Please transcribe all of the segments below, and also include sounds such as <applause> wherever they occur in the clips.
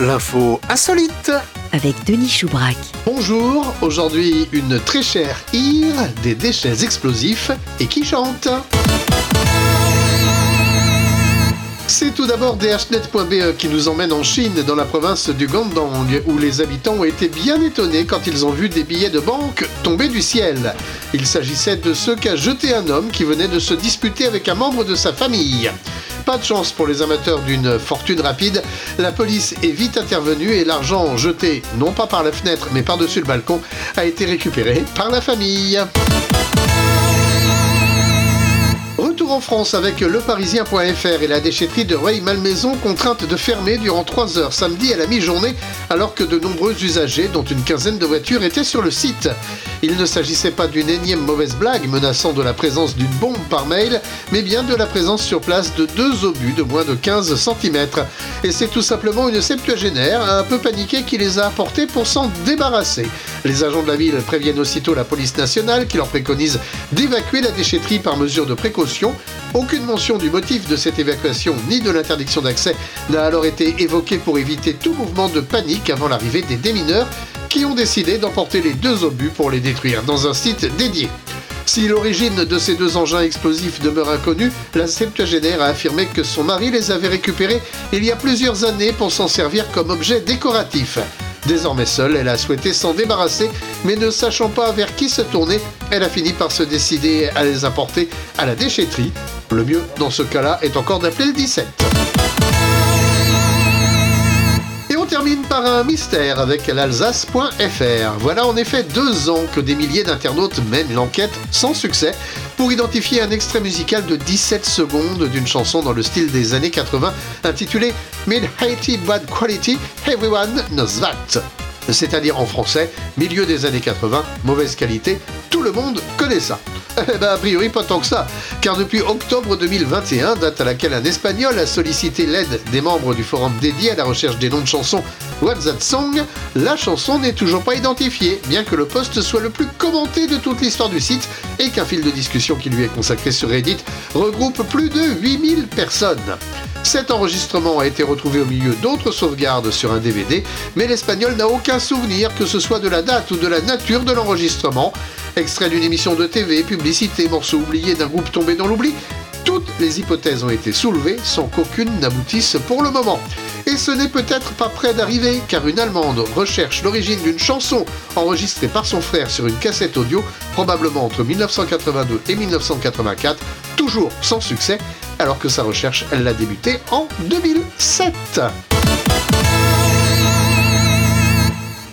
l'info insolite. avec Denis Choubrac. Bonjour, aujourd'hui une très chère île, des déchets explosifs et qui chante. C'est tout d'abord DHNet.be qui nous emmène en Chine, dans la province du Guangdong, où les habitants ont été bien étonnés quand ils ont vu des billets de banque tomber du ciel. Il s'agissait de ceux qu'a jeté un homme qui venait de se disputer avec un membre de sa famille. Pas de chance pour les amateurs d'une fortune rapide, la police est vite intervenue et l'argent jeté, non pas par la fenêtre mais par-dessus le balcon, a été récupéré par la famille. Retour en France avec leparisien.fr et la déchetterie de Rueil-Malmaison contrainte de fermer durant 3 heures samedi à la mi-journée alors que de nombreux usagers, dont une quinzaine de voitures, étaient sur le site. Il ne s'agissait pas d'une énième mauvaise blague menaçant de la présence d'une bombe par mail, mais bien de la présence sur place de deux obus de moins de 15 cm. Et c'est tout simplement une septuagénaire un peu paniquée qui les a apportés pour s'en débarrasser. Les agents de la ville préviennent aussitôt la police nationale qui leur préconise d'évacuer la déchetterie par mesure de précaution. Aucune mention du motif de cette évacuation ni de l'interdiction d'accès n'a alors été évoquée pour éviter tout mouvement de panique avant l'arrivée des démineurs qui ont décidé d'emporter les deux obus pour les détruire dans un site dédié. Si l'origine de ces deux engins explosifs demeure inconnue, la septuagénaire a affirmé que son mari les avait récupérés il y a plusieurs années pour s'en servir comme objet décoratif. Désormais seule, elle a souhaité s'en débarrasser, mais ne sachant pas vers qui se tourner, elle a fini par se décider à les apporter à la déchetterie. Le mieux dans ce cas-là est encore d'appeler le 17. Termine par un mystère avec l'Alsace.fr. Voilà en effet deux ans que des milliers d'internautes mènent l'enquête sans succès pour identifier un extrait musical de 17 secondes d'une chanson dans le style des années 80 intitulée Mid Haiti Bad Quality Everyone Knows That. C'est-à-dire en français, milieu des années 80, mauvaise qualité, tout le monde connaît ça. <laughs> Eh ben, a priori, pas tant que ça, car depuis octobre 2021, date à laquelle un Espagnol a sollicité l'aide des membres du forum dédié à la recherche des noms de chansons What's That Song, la chanson n'est toujours pas identifiée, bien que le post soit le plus commenté de toute l'histoire du site et qu'un fil de discussion qui lui est consacré sur Reddit regroupe plus de 8000 personnes. Cet enregistrement a été retrouvé au milieu d'autres sauvegardes sur un DVD, mais l'Espagnol n'a aucun souvenir que ce soit de la date ou de la nature de l'enregistrement. Extrait d'une émission de TV, publicité, morceau oublié d'un groupe tombé dans l'oubli, toutes les hypothèses ont été soulevées sans qu'aucune n'aboutisse pour le moment. Et ce n'est peut-être pas près d'arriver, car une Allemande recherche l'origine d'une chanson enregistrée par son frère sur une cassette audio, probablement entre 1982 et 1984, toujours sans succès, alors que sa recherche, elle l'a débuté en 2007.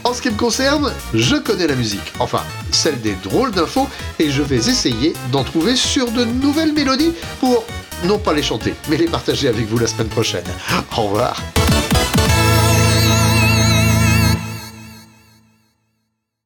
En ce qui me concerne, je connais la musique, enfin celle des drôles d'infos, et je vais essayer d'en trouver sur de nouvelles mélodies pour non pas les chanter, mais les partager avec vous la semaine prochaine. Au revoir.